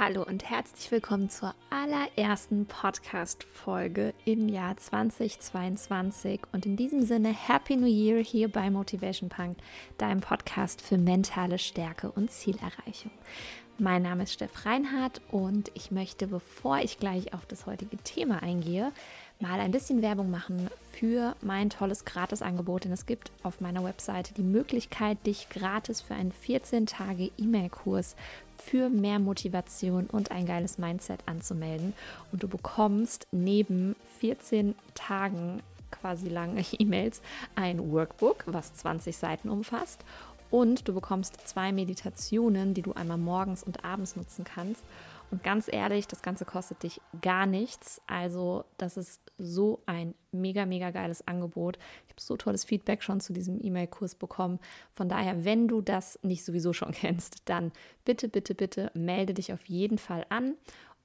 Hallo und herzlich willkommen zur allerersten Podcast-Folge im Jahr 2022. Und in diesem Sinne, Happy New Year hier bei Motivation Punk, deinem Podcast für mentale Stärke und Zielerreichung. Mein Name ist Steff Reinhardt und ich möchte, bevor ich gleich auf das heutige Thema eingehe, mal ein bisschen Werbung machen für mein tolles Gratisangebot. Denn es gibt auf meiner Webseite die Möglichkeit, dich gratis für einen 14-Tage-E-Mail-Kurs für mehr Motivation und ein geiles Mindset anzumelden. Und du bekommst neben 14 Tagen quasi lange E-Mails ein Workbook, was 20 Seiten umfasst. Und du bekommst zwei Meditationen, die du einmal morgens und abends nutzen kannst. Und ganz ehrlich, das Ganze kostet dich gar nichts. Also das ist so ein mega, mega geiles Angebot. Ich habe so tolles Feedback schon zu diesem E-Mail-Kurs bekommen. Von daher, wenn du das nicht sowieso schon kennst, dann bitte, bitte, bitte melde dich auf jeden Fall an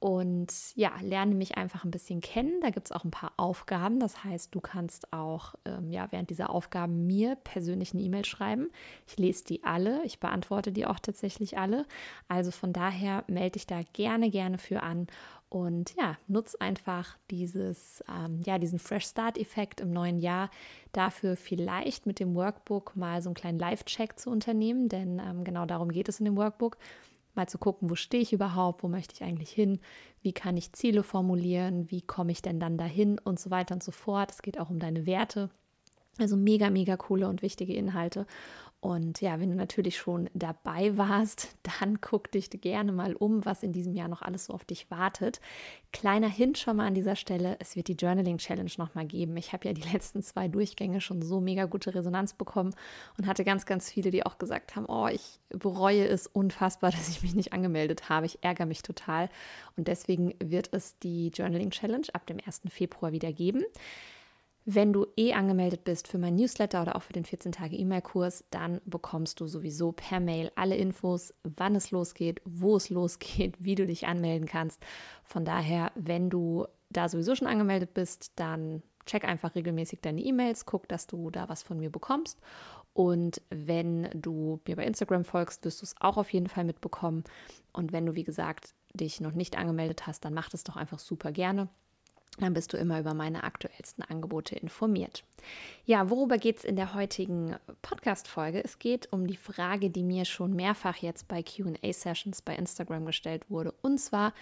und ja, lerne mich einfach ein bisschen kennen. Da gibt es auch ein paar Aufgaben. Das heißt, du kannst auch ähm, ja, während dieser Aufgaben mir persönlich eine E-Mail schreiben. Ich lese die alle, ich beantworte die auch tatsächlich alle. Also von daher melde dich da gerne, gerne für an. Und ja, nutz einfach dieses, ähm, ja, diesen Fresh Start-Effekt im neuen Jahr dafür vielleicht mit dem Workbook mal so einen kleinen Live-Check zu unternehmen, denn ähm, genau darum geht es in dem Workbook mal zu gucken, wo stehe ich überhaupt, wo möchte ich eigentlich hin, wie kann ich Ziele formulieren, wie komme ich denn dann dahin und so weiter und so fort. Es geht auch um deine Werte. Also mega, mega coole und wichtige Inhalte. Und ja, wenn du natürlich schon dabei warst, dann guck dich gerne mal um, was in diesem Jahr noch alles so auf dich wartet. Kleiner Hint schon mal an dieser Stelle, es wird die Journaling Challenge nochmal geben. Ich habe ja die letzten zwei Durchgänge schon so mega gute Resonanz bekommen und hatte ganz, ganz viele, die auch gesagt haben, oh, ich bereue es unfassbar, dass ich mich nicht angemeldet habe. Ich ärgere mich total. Und deswegen wird es die Journaling Challenge ab dem 1. Februar wieder geben. Wenn du eh angemeldet bist für mein Newsletter oder auch für den 14-Tage-E-Mail-Kurs, dann bekommst du sowieso per Mail alle Infos, wann es losgeht, wo es losgeht, wie du dich anmelden kannst. Von daher, wenn du da sowieso schon angemeldet bist, dann check einfach regelmäßig deine E-Mails, guck, dass du da was von mir bekommst. Und wenn du mir bei Instagram folgst, wirst du es auch auf jeden Fall mitbekommen. Und wenn du, wie gesagt, dich noch nicht angemeldet hast, dann mach das doch einfach super gerne. Dann bist du immer über meine aktuellsten Angebote informiert. Ja, worüber geht es in der heutigen Podcast-Folge? Es geht um die Frage, die mir schon mehrfach jetzt bei QA-Sessions bei Instagram gestellt wurde. Und zwar,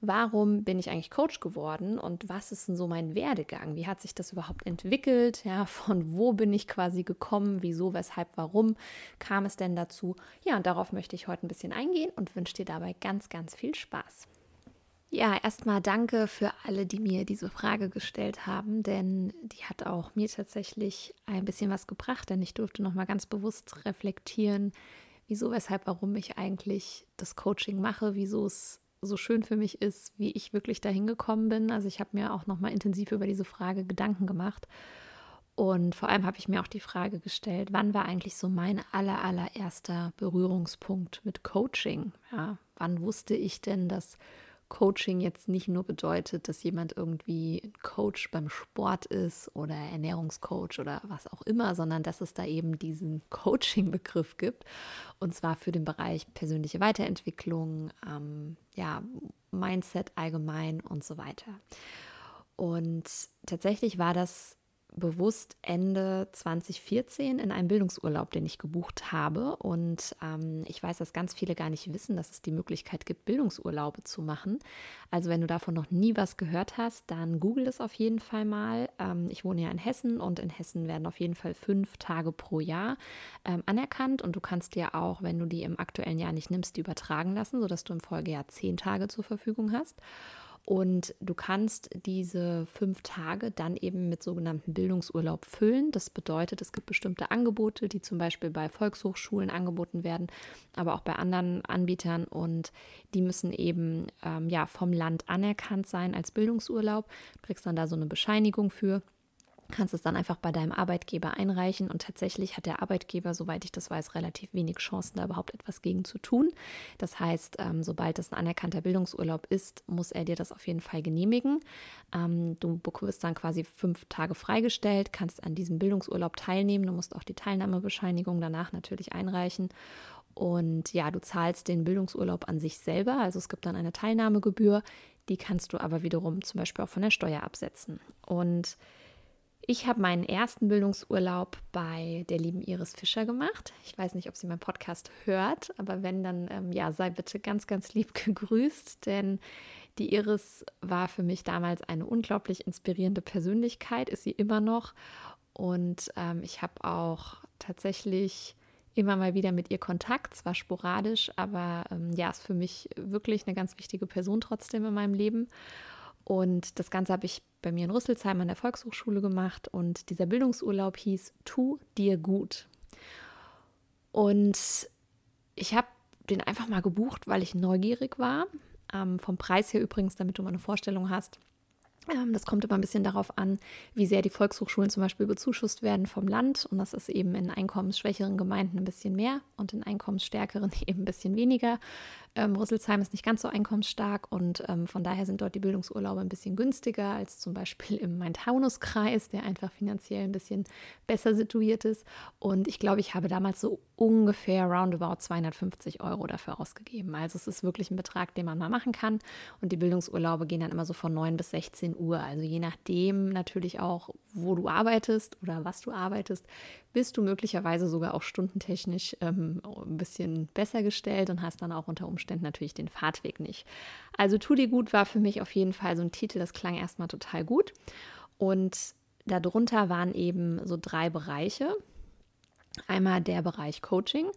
warum bin ich eigentlich Coach geworden und was ist denn so mein Werdegang? Wie hat sich das überhaupt entwickelt? Ja, von wo bin ich quasi gekommen? Wieso, weshalb, warum kam es denn dazu? Ja, und darauf möchte ich heute ein bisschen eingehen und wünsche dir dabei ganz, ganz viel Spaß. Ja, erstmal danke für alle, die mir diese Frage gestellt haben, denn die hat auch mir tatsächlich ein bisschen was gebracht, denn ich durfte nochmal ganz bewusst reflektieren, wieso, weshalb, warum ich eigentlich das Coaching mache, wieso es so schön für mich ist, wie ich wirklich dahin gekommen bin. Also ich habe mir auch nochmal intensiv über diese Frage Gedanken gemacht. Und vor allem habe ich mir auch die Frage gestellt, wann war eigentlich so mein aller, allererster Berührungspunkt mit Coaching? Ja, wann wusste ich denn, dass Coaching jetzt nicht nur bedeutet, dass jemand irgendwie Coach beim Sport ist oder Ernährungscoach oder was auch immer, sondern dass es da eben diesen Coaching-Begriff gibt und zwar für den Bereich persönliche Weiterentwicklung, ähm, ja, Mindset allgemein und so weiter. Und tatsächlich war das bewusst Ende 2014 in einem Bildungsurlaub, den ich gebucht habe. Und ähm, ich weiß, dass ganz viele gar nicht wissen, dass es die Möglichkeit gibt, Bildungsurlaube zu machen. Also wenn du davon noch nie was gehört hast, dann google es auf jeden Fall mal. Ähm, ich wohne ja in Hessen und in Hessen werden auf jeden Fall fünf Tage pro Jahr ähm, anerkannt. Und du kannst dir auch, wenn du die im aktuellen Jahr nicht nimmst, die übertragen lassen, sodass du im Folgejahr zehn Tage zur Verfügung hast. Und du kannst diese fünf Tage dann eben mit sogenannten Bildungsurlaub füllen. Das bedeutet, es gibt bestimmte Angebote, die zum Beispiel bei Volkshochschulen angeboten werden, aber auch bei anderen Anbietern. Und die müssen eben ähm, ja, vom Land anerkannt sein als Bildungsurlaub. Du kriegst dann da so eine Bescheinigung für kannst es dann einfach bei deinem Arbeitgeber einreichen und tatsächlich hat der Arbeitgeber, soweit ich das weiß, relativ wenig Chancen, da überhaupt etwas gegen zu tun. Das heißt, ähm, sobald es ein anerkannter Bildungsurlaub ist, muss er dir das auf jeden Fall genehmigen. Ähm, du wirst dann quasi fünf Tage freigestellt, kannst an diesem Bildungsurlaub teilnehmen. Du musst auch die Teilnahmebescheinigung danach natürlich einreichen Und ja, du zahlst den Bildungsurlaub an sich selber. Also es gibt dann eine Teilnahmegebühr, die kannst du aber wiederum zum Beispiel auch von der Steuer absetzen. Und ich habe meinen ersten Bildungsurlaub bei der lieben Iris Fischer gemacht. Ich weiß nicht, ob sie meinen Podcast hört, aber wenn, dann ähm, ja, sei bitte ganz, ganz lieb gegrüßt, denn die Iris war für mich damals eine unglaublich inspirierende Persönlichkeit, ist sie immer noch. Und ähm, ich habe auch tatsächlich immer mal wieder mit ihr Kontakt, zwar sporadisch, aber ähm, ja, ist für mich wirklich eine ganz wichtige Person trotzdem in meinem Leben. Und das Ganze habe ich bei mir in Rüsselsheim an der Volkshochschule gemacht und dieser Bildungsurlaub hieß Tu dir gut. Und ich habe den einfach mal gebucht, weil ich neugierig war. Ähm, vom Preis her übrigens, damit du mal eine Vorstellung hast. Ähm, das kommt immer ein bisschen darauf an, wie sehr die Volkshochschulen zum Beispiel bezuschusst werden vom Land. Und das ist eben in einkommensschwächeren Gemeinden ein bisschen mehr und in einkommensstärkeren eben ein bisschen weniger. Ähm, Rüsselsheim ist nicht ganz so einkommensstark und ähm, von daher sind dort die Bildungsurlaube ein bisschen günstiger als zum Beispiel im Main-Taunus-Kreis, der einfach finanziell ein bisschen besser situiert ist. Und ich glaube, ich habe damals so ungefähr roundabout 250 Euro dafür ausgegeben. Also es ist wirklich ein Betrag, den man mal machen kann. Und die Bildungsurlaube gehen dann immer so von 9 bis 16 Uhr. Also je nachdem natürlich auch, wo du arbeitest oder was du arbeitest, bist du möglicherweise sogar auch stundentechnisch ähm, ein bisschen besser gestellt und hast dann auch unter Umständen natürlich den Fahrtweg nicht. Also Tu dir gut war für mich auf jeden Fall so ein Titel, das klang erstmal total gut. Und darunter waren eben so drei Bereiche. Einmal der Bereich Coaching,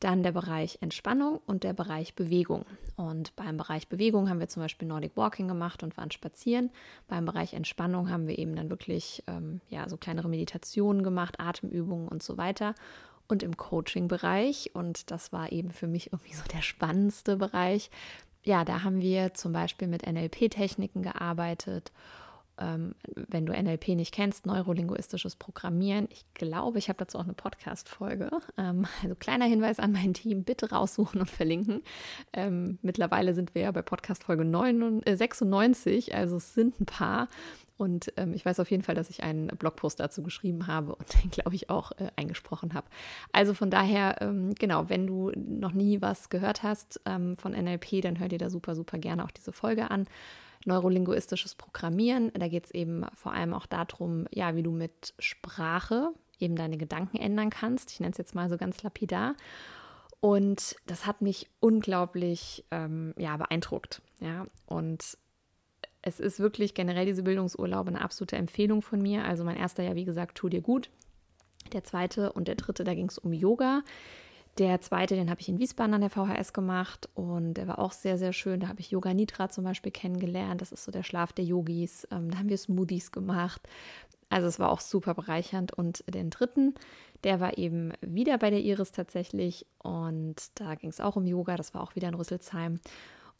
dann der Bereich Entspannung und der Bereich Bewegung. Und beim Bereich Bewegung haben wir zum Beispiel Nordic Walking gemacht und waren spazieren. Beim Bereich Entspannung haben wir eben dann wirklich ähm, ja, so kleinere Meditationen gemacht, Atemübungen und so weiter. Und im Coaching-Bereich, und das war eben für mich irgendwie so der spannendste Bereich, ja, da haben wir zum Beispiel mit NLP-Techniken gearbeitet ähm, wenn du NLP nicht kennst, neurolinguistisches Programmieren. Ich glaube, ich habe dazu auch eine Podcast-Folge. Ähm, also kleiner Hinweis an mein Team, bitte raussuchen und verlinken. Ähm, mittlerweile sind wir ja bei Podcast-Folge äh, 96, also es sind ein paar. Und ähm, ich weiß auf jeden Fall, dass ich einen Blogpost dazu geschrieben habe und den, glaube ich, auch äh, eingesprochen habe. Also von daher, ähm, genau, wenn du noch nie was gehört hast ähm, von NLP, dann hör dir da super, super gerne auch diese Folge an neurolinguistisches Programmieren. Da geht es eben vor allem auch darum, ja, wie du mit Sprache eben deine Gedanken ändern kannst. Ich nenne es jetzt mal so ganz lapidar. Und das hat mich unglaublich ähm, ja, beeindruckt. Ja, und es ist wirklich generell diese Bildungsurlaube eine absolute Empfehlung von mir. Also mein erster ja, wie gesagt, tu dir gut. Der zweite und der dritte, da ging es um Yoga. Der zweite, den habe ich in Wiesbaden an der VHS gemacht und der war auch sehr, sehr schön. Da habe ich Yoga Nidra zum Beispiel kennengelernt. Das ist so der Schlaf der Yogis. Ähm, da haben wir Smoothies gemacht. Also es war auch super bereichernd. Und den dritten, der war eben wieder bei der Iris tatsächlich und da ging es auch um Yoga. Das war auch wieder in Rüsselsheim.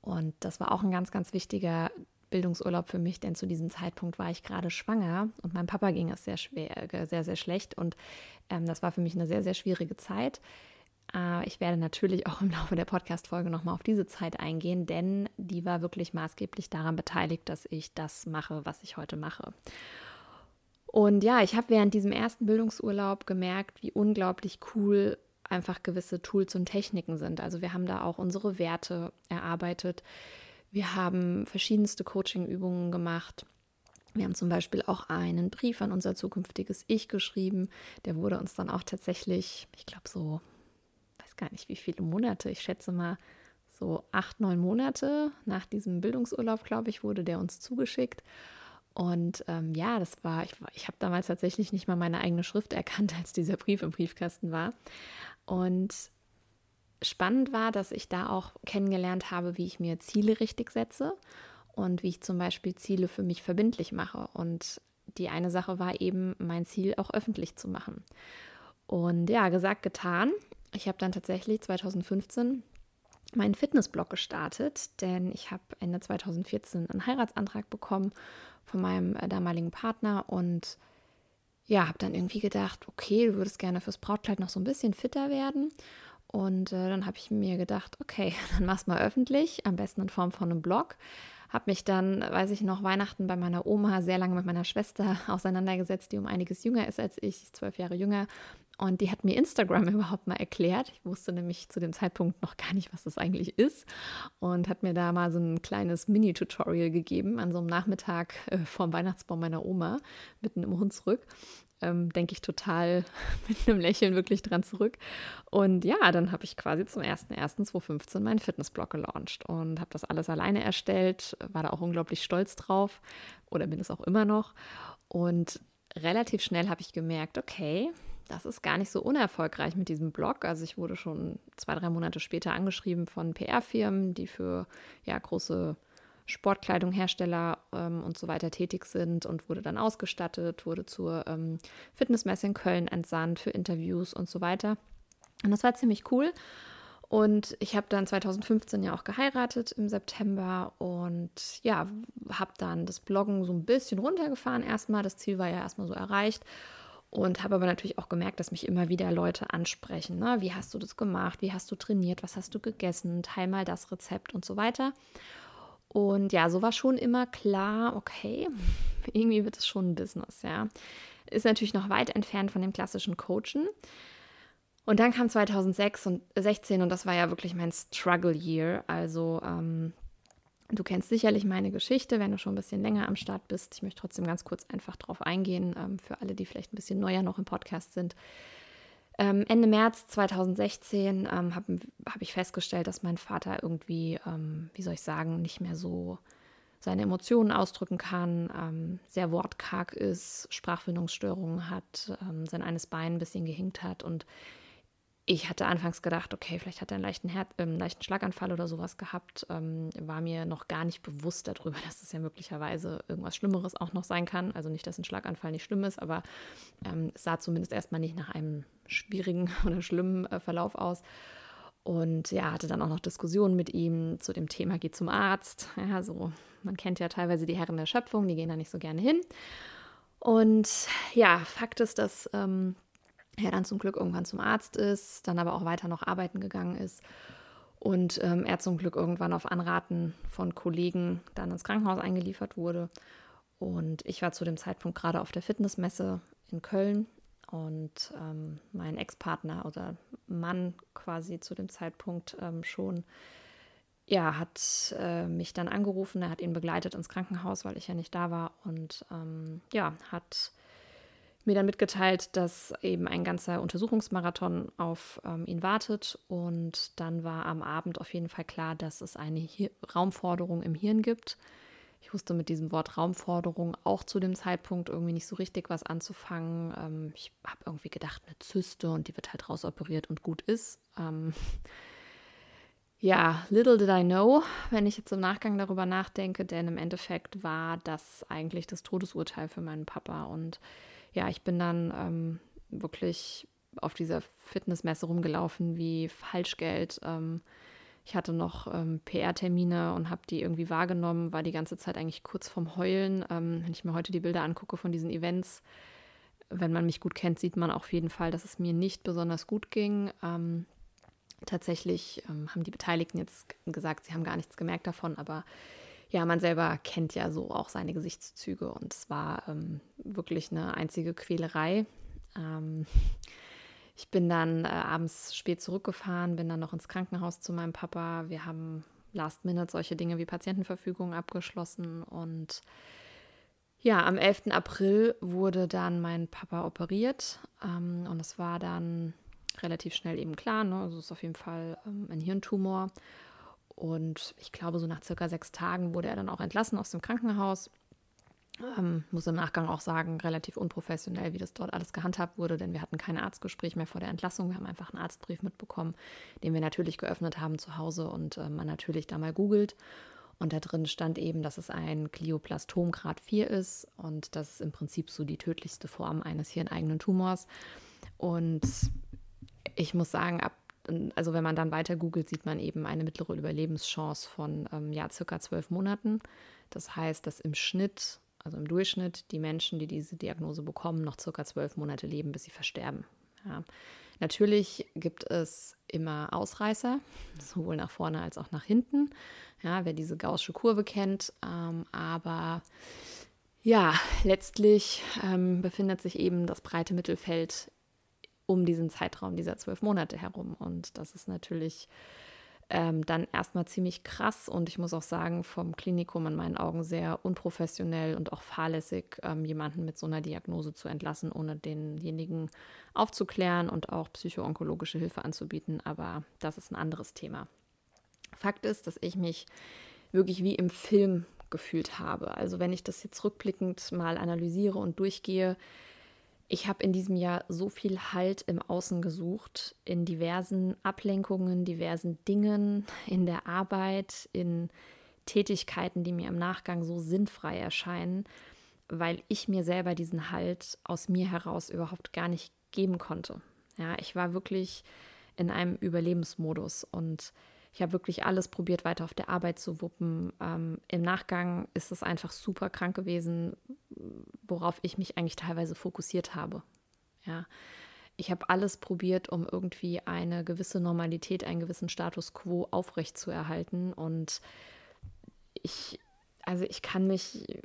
Und das war auch ein ganz, ganz wichtiger Bildungsurlaub für mich, denn zu diesem Zeitpunkt war ich gerade schwanger und meinem Papa ging es sehr schwer, äh, sehr, sehr schlecht. Und ähm, das war für mich eine sehr, sehr schwierige Zeit. Äh, ich werde natürlich auch im Laufe der Podcast-Folge nochmal auf diese Zeit eingehen, denn die war wirklich maßgeblich daran beteiligt, dass ich das mache, was ich heute mache. Und ja, ich habe während diesem ersten Bildungsurlaub gemerkt, wie unglaublich cool einfach gewisse Tools und Techniken sind. Also wir haben da auch unsere Werte erarbeitet. Wir haben verschiedenste Coaching-Übungen gemacht. Wir haben zum Beispiel auch einen Brief an unser zukünftiges Ich geschrieben. Der wurde uns dann auch tatsächlich, ich glaube, so gar nicht, wie viele Monate, ich schätze mal so acht, neun Monate nach diesem Bildungsurlaub, glaube ich, wurde der uns zugeschickt. Und ähm, ja, das war, ich, ich habe damals tatsächlich nicht mal meine eigene Schrift erkannt, als dieser Brief im Briefkasten war. Und spannend war, dass ich da auch kennengelernt habe, wie ich mir Ziele richtig setze und wie ich zum Beispiel Ziele für mich verbindlich mache. Und die eine Sache war eben, mein Ziel auch öffentlich zu machen. Und ja, gesagt, getan ich habe dann tatsächlich 2015 meinen Fitnessblog gestartet, denn ich habe Ende 2014 einen Heiratsantrag bekommen von meinem äh, damaligen Partner und ja, habe dann irgendwie gedacht, okay, du würdest gerne fürs Brautkleid noch so ein bisschen fitter werden. Und äh, dann habe ich mir gedacht, okay, dann mach's mal öffentlich, am besten in Form von einem Blog. Habe mich dann, weiß ich noch, Weihnachten bei meiner Oma sehr lange mit meiner Schwester auseinandergesetzt, die um einiges jünger ist als ich, sie ist zwölf Jahre jünger. Und die hat mir Instagram überhaupt mal erklärt. Ich wusste nämlich zu dem Zeitpunkt noch gar nicht, was das eigentlich ist. Und hat mir da mal so ein kleines Mini-Tutorial gegeben an so einem Nachmittag äh, vor dem Weihnachtsbaum meiner Oma, mitten im Hunsrück. Ähm, Denke ich total mit einem Lächeln wirklich dran zurück. Und ja, dann habe ich quasi zum 01.01.2015 meinen Fitnessblog gelauncht und habe das alles alleine erstellt, war da auch unglaublich stolz drauf oder bin es auch immer noch. Und relativ schnell habe ich gemerkt, okay, das ist gar nicht so unerfolgreich mit diesem Blog. Also ich wurde schon zwei, drei Monate später angeschrieben von PR-Firmen, die für ja, große Sportkleidunghersteller ähm, und so weiter tätig sind und wurde dann ausgestattet, wurde zur ähm, Fitnessmesse in Köln entsandt für Interviews und so weiter. Und das war ziemlich cool. Und ich habe dann 2015 ja auch geheiratet im September und ja, habe dann das Bloggen so ein bisschen runtergefahren erstmal. Das Ziel war ja erstmal so erreicht und habe aber natürlich auch gemerkt, dass mich immer wieder Leute ansprechen. Ne? Wie hast du das gemacht? Wie hast du trainiert? Was hast du gegessen? Teil mal das Rezept und so weiter. Und ja, so war schon immer klar, okay, irgendwie wird es schon ein Business, ja. Ist natürlich noch weit entfernt von dem klassischen Coachen. Und dann kam 2006 und 16 und das war ja wirklich mein Struggle Year. Also ähm, du kennst sicherlich meine Geschichte, wenn du schon ein bisschen länger am Start bist. Ich möchte trotzdem ganz kurz einfach drauf eingehen, ähm, für alle, die vielleicht ein bisschen neuer noch im Podcast sind. Ähm, Ende März 2016 ähm, habe hab ich festgestellt, dass mein Vater irgendwie, wie soll ich sagen, nicht mehr so seine Emotionen ausdrücken kann, sehr wortkarg ist, Sprachfindungsstörungen hat, sein eines Bein ein bisschen gehinkt hat und ich hatte anfangs gedacht, okay, vielleicht hat er einen leichten, Her äh, leichten Schlaganfall oder sowas gehabt. Ähm, war mir noch gar nicht bewusst darüber, dass es ja möglicherweise irgendwas Schlimmeres auch noch sein kann. Also nicht, dass ein Schlaganfall nicht schlimm ist, aber ähm, es sah zumindest erstmal nicht nach einem schwierigen oder schlimmen äh, Verlauf aus. Und ja, hatte dann auch noch Diskussionen mit ihm zu dem Thema, geht zum Arzt. Ja, so, man kennt ja teilweise die Herren der Schöpfung, die gehen da nicht so gerne hin. Und ja, Fakt ist, dass ähm, er dann zum Glück irgendwann zum Arzt ist, dann aber auch weiter noch arbeiten gegangen ist und ähm, er zum Glück irgendwann auf Anraten von Kollegen dann ins Krankenhaus eingeliefert wurde. Und ich war zu dem Zeitpunkt gerade auf der Fitnessmesse in Köln und ähm, mein Ex-Partner oder Mann quasi zu dem Zeitpunkt ähm, schon, ja, hat äh, mich dann angerufen. Er hat ihn begleitet ins Krankenhaus, weil ich ja nicht da war und ähm, ja, hat mir dann mitgeteilt, dass eben ein ganzer Untersuchungsmarathon auf ähm, ihn wartet. Und dann war am Abend auf jeden Fall klar, dass es eine Hi Raumforderung im Hirn gibt. Ich wusste mit diesem Wort Raumforderung auch zu dem Zeitpunkt irgendwie nicht so richtig was anzufangen. Ähm, ich habe irgendwie gedacht, eine Zyste und die wird halt rausoperiert und gut ist. Ähm, ja, little did I know, wenn ich jetzt im Nachgang darüber nachdenke, denn im Endeffekt war das eigentlich das Todesurteil für meinen Papa und ja, ich bin dann ähm, wirklich auf dieser Fitnessmesse rumgelaufen wie Falschgeld. Ähm, ich hatte noch ähm, PR-Termine und habe die irgendwie wahrgenommen, war die ganze Zeit eigentlich kurz vorm Heulen. Ähm, wenn ich mir heute die Bilder angucke von diesen Events, wenn man mich gut kennt, sieht man auf jeden Fall, dass es mir nicht besonders gut ging. Ähm, tatsächlich ähm, haben die Beteiligten jetzt gesagt, sie haben gar nichts gemerkt davon, aber ja, man selber kennt ja so auch seine Gesichtszüge und es war ähm, wirklich eine einzige Quälerei. Ähm, ich bin dann äh, abends spät zurückgefahren, bin dann noch ins Krankenhaus zu meinem Papa. Wir haben last minute solche Dinge wie Patientenverfügung abgeschlossen und ja, am 11. April wurde dann mein Papa operiert ähm, und es war dann relativ schnell eben klar, ne? also es ist auf jeden Fall ähm, ein Hirntumor und ich glaube, so nach circa sechs Tagen wurde er dann auch entlassen aus dem Krankenhaus. Ähm, muss im Nachgang auch sagen, relativ unprofessionell, wie das dort alles gehandhabt wurde, denn wir hatten kein Arztgespräch mehr vor der Entlassung. Wir haben einfach einen Arztbrief mitbekommen, den wir natürlich geöffnet haben zu Hause und äh, man natürlich da mal googelt. Und da drin stand eben, dass es ein Glioblastom Grad 4 ist und das ist im Prinzip so die tödlichste Form eines hirneigenen Tumors. Und ich muss sagen, ab also wenn man dann weiter googelt, sieht man eben eine mittlere Überlebenschance von ähm, ja, circa zwölf Monaten. Das heißt, dass im Schnitt, also im Durchschnitt, die Menschen, die diese Diagnose bekommen, noch circa zwölf Monate leben, bis sie versterben. Ja. Natürlich gibt es immer Ausreißer, sowohl nach vorne als auch nach hinten. Ja, wer diese gaußsche Kurve kennt. Ähm, aber ja, letztlich ähm, befindet sich eben das breite Mittelfeld um diesen Zeitraum dieser zwölf Monate herum. Und das ist natürlich ähm, dann erstmal ziemlich krass und ich muss auch sagen, vom Klinikum in meinen Augen sehr unprofessionell und auch fahrlässig, ähm, jemanden mit so einer Diagnose zu entlassen, ohne denjenigen aufzuklären und auch psychoonkologische Hilfe anzubieten. Aber das ist ein anderes Thema. Fakt ist, dass ich mich wirklich wie im Film gefühlt habe. Also wenn ich das jetzt rückblickend mal analysiere und durchgehe, ich habe in diesem Jahr so viel Halt im Außen gesucht, in diversen Ablenkungen, diversen Dingen, in der Arbeit, in Tätigkeiten, die mir im Nachgang so sinnfrei erscheinen, weil ich mir selber diesen Halt aus mir heraus überhaupt gar nicht geben konnte. Ja, ich war wirklich in einem Überlebensmodus und ich habe wirklich alles probiert, weiter auf der Arbeit zu wuppen. Ähm, Im Nachgang ist es einfach super krank gewesen, worauf ich mich eigentlich teilweise fokussiert habe. Ja. Ich habe alles probiert, um irgendwie eine gewisse Normalität, einen gewissen Status quo aufrechtzuerhalten. Und ich, also ich kann mich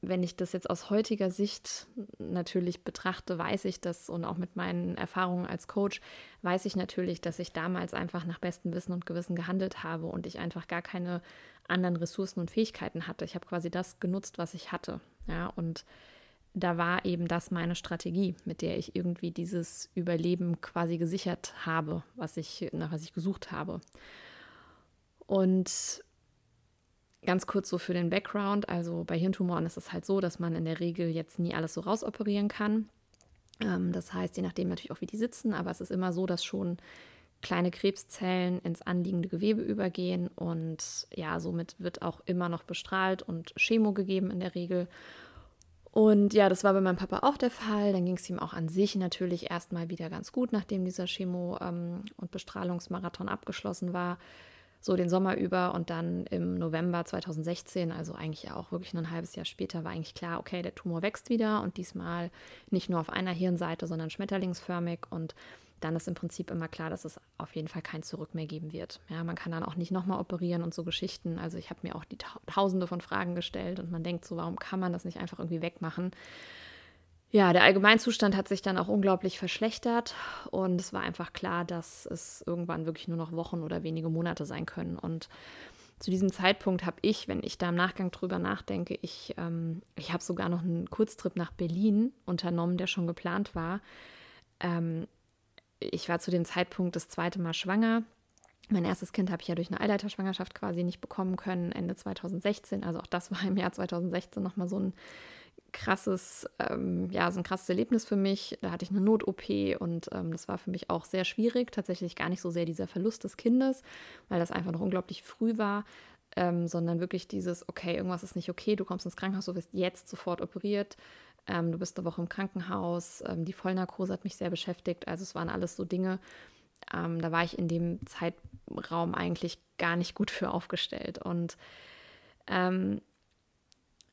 wenn ich das jetzt aus heutiger Sicht natürlich betrachte, weiß ich das und auch mit meinen Erfahrungen als Coach, weiß ich natürlich, dass ich damals einfach nach bestem Wissen und Gewissen gehandelt habe und ich einfach gar keine anderen Ressourcen und Fähigkeiten hatte. Ich habe quasi das genutzt, was ich hatte. Ja, und da war eben das meine Strategie, mit der ich irgendwie dieses Überleben quasi gesichert habe, was ich, nach was ich gesucht habe. Und Ganz kurz so für den Background. Also bei Hirntumoren ist es halt so, dass man in der Regel jetzt nie alles so rausoperieren kann. Ähm, das heißt, je nachdem natürlich auch, wie die sitzen, aber es ist immer so, dass schon kleine Krebszellen ins anliegende Gewebe übergehen und ja, somit wird auch immer noch bestrahlt und Chemo gegeben in der Regel. Und ja, das war bei meinem Papa auch der Fall. Dann ging es ihm auch an sich natürlich erstmal wieder ganz gut, nachdem dieser Chemo- ähm, und Bestrahlungsmarathon abgeschlossen war so den Sommer über und dann im November 2016, also eigentlich auch wirklich nur ein halbes Jahr später, war eigentlich klar, okay, der Tumor wächst wieder und diesmal nicht nur auf einer Hirnseite, sondern schmetterlingsförmig und dann ist im Prinzip immer klar, dass es auf jeden Fall kein Zurück mehr geben wird. Ja, man kann dann auch nicht nochmal operieren und so Geschichten. Also ich habe mir auch die Tausende von Fragen gestellt und man denkt so, warum kann man das nicht einfach irgendwie wegmachen? Ja, der Allgemeinzustand hat sich dann auch unglaublich verschlechtert und es war einfach klar, dass es irgendwann wirklich nur noch Wochen oder wenige Monate sein können. Und zu diesem Zeitpunkt habe ich, wenn ich da im Nachgang drüber nachdenke, ich, ähm, ich habe sogar noch einen Kurztrip nach Berlin unternommen, der schon geplant war. Ähm, ich war zu dem Zeitpunkt das zweite Mal schwanger. Mein erstes Kind habe ich ja durch eine Eileiterschwangerschaft quasi nicht bekommen können, Ende 2016. Also auch das war im Jahr 2016 nochmal so ein krasses, ähm, ja, so ein krasses Erlebnis für mich. Da hatte ich eine Not-OP und ähm, das war für mich auch sehr schwierig. Tatsächlich gar nicht so sehr dieser Verlust des Kindes, weil das einfach noch unglaublich früh war, ähm, sondern wirklich dieses, okay, irgendwas ist nicht okay, du kommst ins Krankenhaus, du wirst jetzt sofort operiert. Ähm, du bist eine Woche im Krankenhaus. Ähm, die Vollnarkose hat mich sehr beschäftigt. Also es waren alles so Dinge, ähm, da war ich in dem Zeitraum eigentlich gar nicht gut für aufgestellt. Und ähm,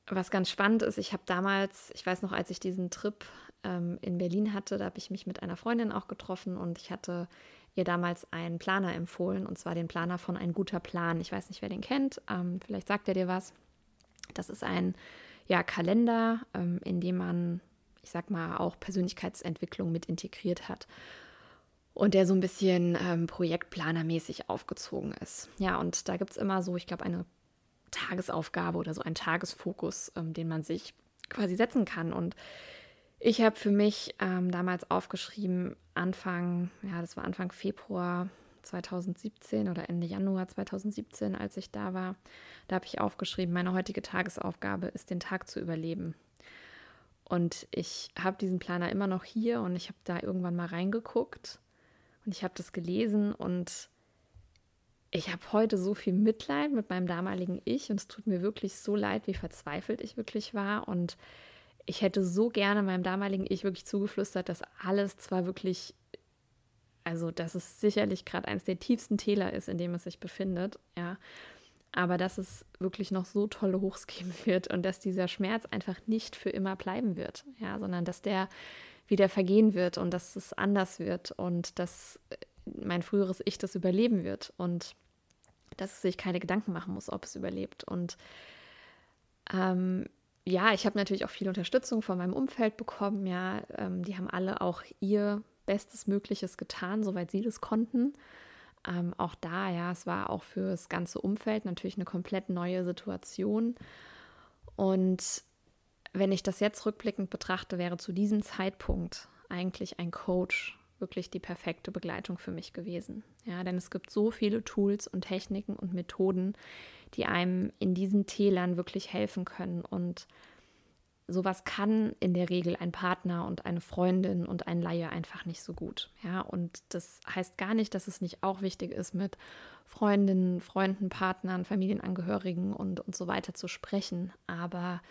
was ganz spannend ist, ich habe damals, ich weiß noch, als ich diesen Trip ähm, in Berlin hatte, da habe ich mich mit einer Freundin auch getroffen und ich hatte ihr damals einen Planer empfohlen und zwar den Planer von Ein guter Plan. Ich weiß nicht, wer den kennt, ähm, vielleicht sagt er dir was. Das ist ein ja, Kalender, ähm, in dem man, ich sag mal, auch Persönlichkeitsentwicklung mit integriert hat und der so ein bisschen ähm, projektplanermäßig aufgezogen ist. Ja, und da gibt es immer so, ich glaube, eine Tagesaufgabe oder so ein Tagesfokus, ähm, den man sich quasi setzen kann. Und ich habe für mich ähm, damals aufgeschrieben, Anfang, ja, das war Anfang Februar 2017 oder Ende Januar 2017, als ich da war, da habe ich aufgeschrieben, meine heutige Tagesaufgabe ist, den Tag zu überleben. Und ich habe diesen Planer immer noch hier und ich habe da irgendwann mal reingeguckt und ich habe das gelesen und ich habe heute so viel Mitleid mit meinem damaligen Ich und es tut mir wirklich so leid, wie verzweifelt ich wirklich war. Und ich hätte so gerne meinem damaligen Ich wirklich zugeflüstert, dass alles zwar wirklich, also dass es sicherlich gerade eines der tiefsten Täler ist, in dem es sich befindet, ja, aber dass es wirklich noch so tolle Hochs geben wird und dass dieser Schmerz einfach nicht für immer bleiben wird, ja, sondern dass der wieder vergehen wird und dass es anders wird und dass mein früheres Ich das überleben wird. Und dass es sich keine Gedanken machen muss, ob es überlebt. Und ähm, ja, ich habe natürlich auch viel Unterstützung von meinem Umfeld bekommen. Ja, ähm, die haben alle auch ihr Bestes Mögliches getan, soweit sie das konnten. Ähm, auch da, ja, es war auch für das ganze Umfeld natürlich eine komplett neue Situation. Und wenn ich das jetzt rückblickend betrachte, wäre zu diesem Zeitpunkt eigentlich ein Coach wirklich die perfekte Begleitung für mich gewesen. Ja, denn es gibt so viele Tools und Techniken und Methoden, die einem in diesen Tälern wirklich helfen können. Und sowas kann in der Regel ein Partner und eine Freundin und ein Laie einfach nicht so gut. Ja, und das heißt gar nicht, dass es nicht auch wichtig ist, mit Freundinnen, Freunden, Partnern, Familienangehörigen und, und so weiter zu sprechen. Aber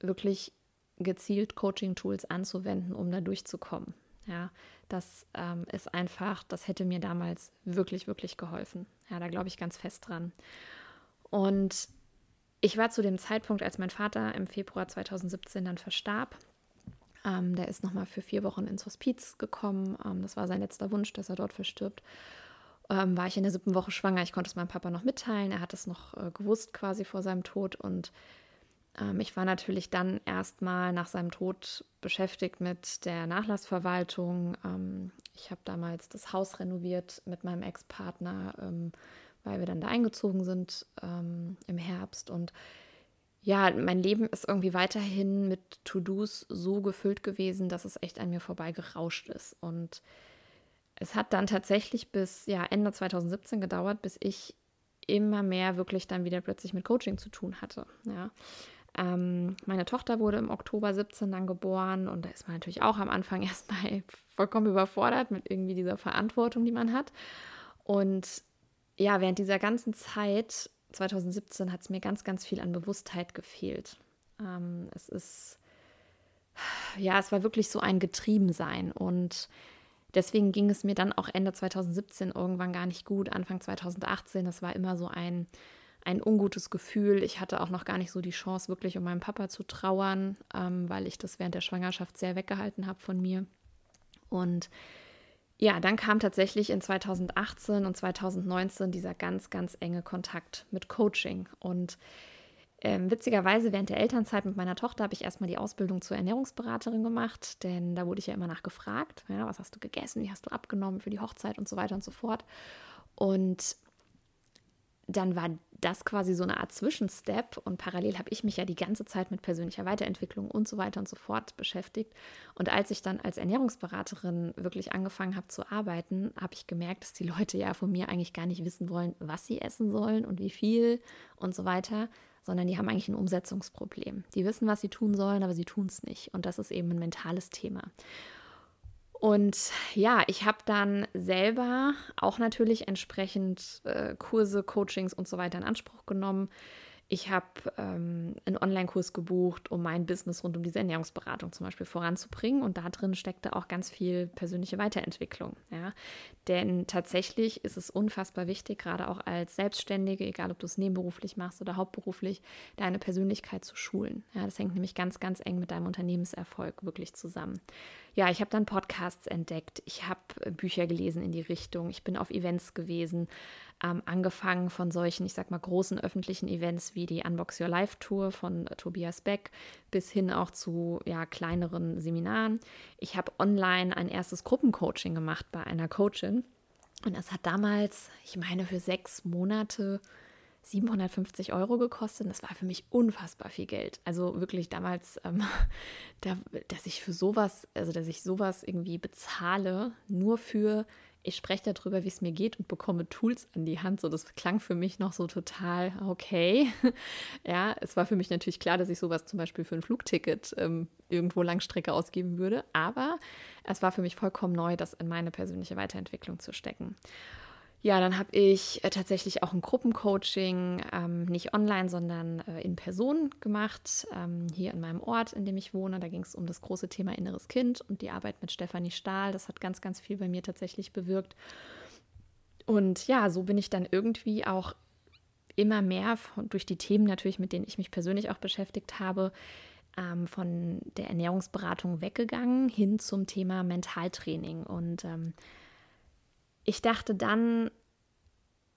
wirklich gezielt Coaching-Tools anzuwenden, um da durchzukommen. Ja, das ähm, ist einfach, das hätte mir damals wirklich, wirklich geholfen. Ja, da glaube ich ganz fest dran. Und ich war zu dem Zeitpunkt, als mein Vater im Februar 2017 dann verstarb, ähm, der ist nochmal für vier Wochen ins Hospiz gekommen. Ähm, das war sein letzter Wunsch, dass er dort verstirbt. Ähm, war ich in der siebten Woche schwanger. Ich konnte es meinem Papa noch mitteilen. Er hat es noch äh, gewusst quasi vor seinem Tod. Und ähm, ich war natürlich dann erstmal nach seinem Tod beschäftigt mit der Nachlassverwaltung. Ähm, ich habe damals das Haus renoviert mit meinem Ex-Partner, ähm, weil wir dann da eingezogen sind im Herbst. Und ja, mein Leben ist irgendwie weiterhin mit To-Dos so gefüllt gewesen, dass es echt an mir vorbeigerauscht ist. Und es hat dann tatsächlich bis ja, Ende 2017 gedauert, bis ich immer mehr wirklich dann wieder plötzlich mit Coaching zu tun hatte. Ja. Ähm, meine Tochter wurde im Oktober 17 dann geboren und da ist man natürlich auch am Anfang erstmal vollkommen überfordert mit irgendwie dieser Verantwortung, die man hat. Und ja, während dieser ganzen Zeit, 2017, hat es mir ganz, ganz viel an Bewusstheit gefehlt. Ähm, es ist, ja, es war wirklich so ein Getriebensein und deswegen ging es mir dann auch Ende 2017 irgendwann gar nicht gut, Anfang 2018. Das war immer so ein ein ungutes Gefühl. Ich hatte auch noch gar nicht so die Chance, wirklich um meinen Papa zu trauern, ähm, weil ich das während der Schwangerschaft sehr weggehalten habe von mir. Und ja, dann kam tatsächlich in 2018 und 2019 dieser ganz, ganz enge Kontakt mit Coaching. Und ähm, witzigerweise während der Elternzeit mit meiner Tochter habe ich erstmal die Ausbildung zur Ernährungsberaterin gemacht, denn da wurde ich ja immer nachgefragt, ja, was hast du gegessen, wie hast du abgenommen für die Hochzeit und so weiter und so fort. Und dann war das quasi so eine Art Zwischenstep und parallel habe ich mich ja die ganze Zeit mit persönlicher Weiterentwicklung und so weiter und so fort beschäftigt. Und als ich dann als Ernährungsberaterin wirklich angefangen habe zu arbeiten, habe ich gemerkt, dass die Leute ja von mir eigentlich gar nicht wissen wollen, was sie essen sollen und wie viel und so weiter, sondern die haben eigentlich ein Umsetzungsproblem. Die wissen, was sie tun sollen, aber sie tun es nicht. Und das ist eben ein mentales Thema. Und ja, ich habe dann selber auch natürlich entsprechend äh, Kurse, Coachings und so weiter in Anspruch genommen. Ich habe ähm, einen Online-Kurs gebucht, um mein Business rund um diese Ernährungsberatung zum Beispiel voranzubringen. Und da drin steckte auch ganz viel persönliche Weiterentwicklung. Ja? Denn tatsächlich ist es unfassbar wichtig, gerade auch als Selbstständige, egal ob du es nebenberuflich machst oder hauptberuflich, deine Persönlichkeit zu schulen. Ja? Das hängt nämlich ganz, ganz eng mit deinem Unternehmenserfolg wirklich zusammen. Ja, ich habe dann Podcasts entdeckt, ich habe Bücher gelesen in die Richtung, ich bin auf Events gewesen, ähm, angefangen von solchen, ich sag mal, großen öffentlichen Events wie die Unbox Your Life Tour von äh, Tobias Beck bis hin auch zu ja, kleineren Seminaren. Ich habe online ein erstes Gruppencoaching gemacht bei einer Coachin. Und das hat damals, ich meine, für sechs Monate 750 Euro gekostet. Das war für mich unfassbar viel Geld. Also wirklich damals, ähm, da, dass ich für sowas, also dass ich sowas irgendwie bezahle, nur für ich spreche darüber, wie es mir geht und bekomme Tools an die Hand. So, das klang für mich noch so total okay. ja, es war für mich natürlich klar, dass ich sowas zum Beispiel für ein Flugticket ähm, irgendwo Langstrecke ausgeben würde. Aber es war für mich vollkommen neu, das in meine persönliche Weiterentwicklung zu stecken. Ja, dann habe ich äh, tatsächlich auch ein Gruppencoaching, ähm, nicht online, sondern äh, in Person gemacht, ähm, hier in meinem Ort, in dem ich wohne. Da ging es um das große Thema inneres Kind und die Arbeit mit Stefanie Stahl. Das hat ganz, ganz viel bei mir tatsächlich bewirkt. Und ja, so bin ich dann irgendwie auch immer mehr von, durch die Themen natürlich, mit denen ich mich persönlich auch beschäftigt habe, ähm, von der Ernährungsberatung weggegangen hin zum Thema Mentaltraining und ähm, ich dachte dann,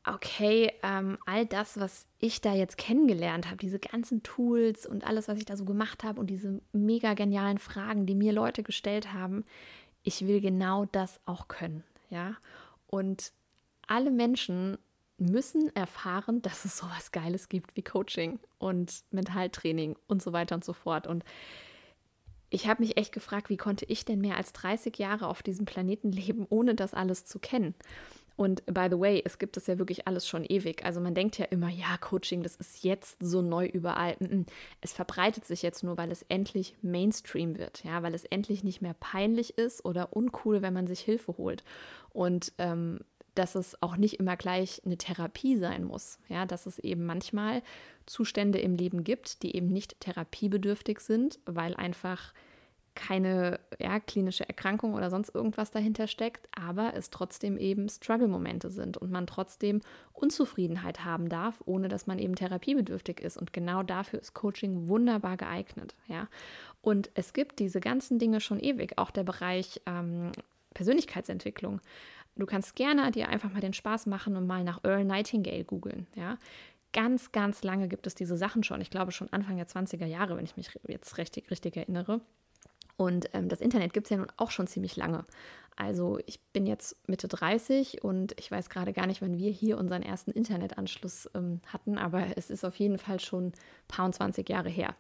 okay, ähm, all das, was ich da jetzt kennengelernt habe, diese ganzen Tools und alles, was ich da so gemacht habe und diese mega genialen Fragen, die mir Leute gestellt haben, ich will genau das auch können, ja. Und alle Menschen müssen erfahren, dass es sowas Geiles gibt wie Coaching und Mentaltraining und so weiter und so fort. Und ich habe mich echt gefragt, wie konnte ich denn mehr als 30 Jahre auf diesem Planeten leben, ohne das alles zu kennen? Und by the way, es gibt es ja wirklich alles schon ewig. Also man denkt ja immer, ja, Coaching, das ist jetzt so neu überall. Es verbreitet sich jetzt nur, weil es endlich Mainstream wird, ja, weil es endlich nicht mehr peinlich ist oder uncool, wenn man sich Hilfe holt. Und ähm, dass es auch nicht immer gleich eine Therapie sein muss. Ja, dass es eben manchmal Zustände im Leben gibt, die eben nicht therapiebedürftig sind, weil einfach keine ja, klinische Erkrankung oder sonst irgendwas dahinter steckt, aber es trotzdem eben Struggle-Momente sind und man trotzdem Unzufriedenheit haben darf, ohne dass man eben therapiebedürftig ist. Und genau dafür ist Coaching wunderbar geeignet. Ja? Und es gibt diese ganzen Dinge schon ewig, auch der Bereich ähm, Persönlichkeitsentwicklung. Du kannst gerne dir einfach mal den Spaß machen und mal nach Earl Nightingale googeln. Ja? Ganz, ganz lange gibt es diese Sachen schon. Ich glaube schon Anfang der 20er Jahre, wenn ich mich jetzt richtig, richtig erinnere. Und ähm, das Internet gibt es ja nun auch schon ziemlich lange. Also ich bin jetzt Mitte 30 und ich weiß gerade gar nicht, wann wir hier unseren ersten Internetanschluss ähm, hatten, aber es ist auf jeden Fall schon ein paar und 20 Jahre her.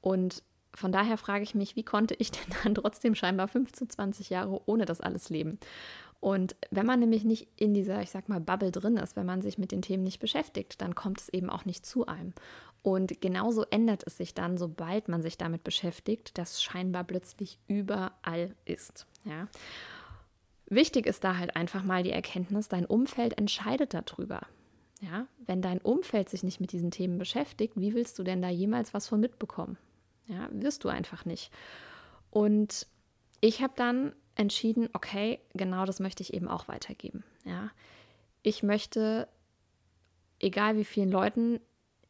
Und von daher frage ich mich, wie konnte ich denn dann trotzdem scheinbar 15, 20 Jahre ohne das alles leben? Und wenn man nämlich nicht in dieser, ich sag mal, Bubble drin ist, wenn man sich mit den Themen nicht beschäftigt, dann kommt es eben auch nicht zu einem. Und genauso ändert es sich dann, sobald man sich damit beschäftigt, dass scheinbar plötzlich überall ist. Ja. Wichtig ist da halt einfach mal die Erkenntnis, dein Umfeld entscheidet darüber. Ja, wenn dein Umfeld sich nicht mit diesen Themen beschäftigt, wie willst du denn da jemals was von mitbekommen? Ja, wirst du einfach nicht. Und ich habe dann entschieden, okay, genau das möchte ich eben auch weitergeben. Ja, ich möchte, egal wie vielen Leuten,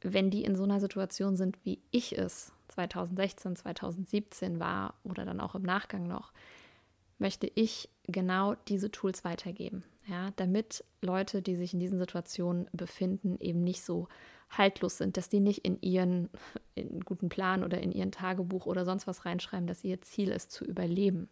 wenn die in so einer Situation sind, wie ich es 2016, 2017 war oder dann auch im Nachgang noch, möchte ich genau diese Tools weitergeben. Ja, damit Leute, die sich in diesen Situationen befinden, eben nicht so haltlos sind, dass die nicht in ihren in guten Plan oder in ihren Tagebuch oder sonst was reinschreiben, dass ihr Ziel ist zu überleben,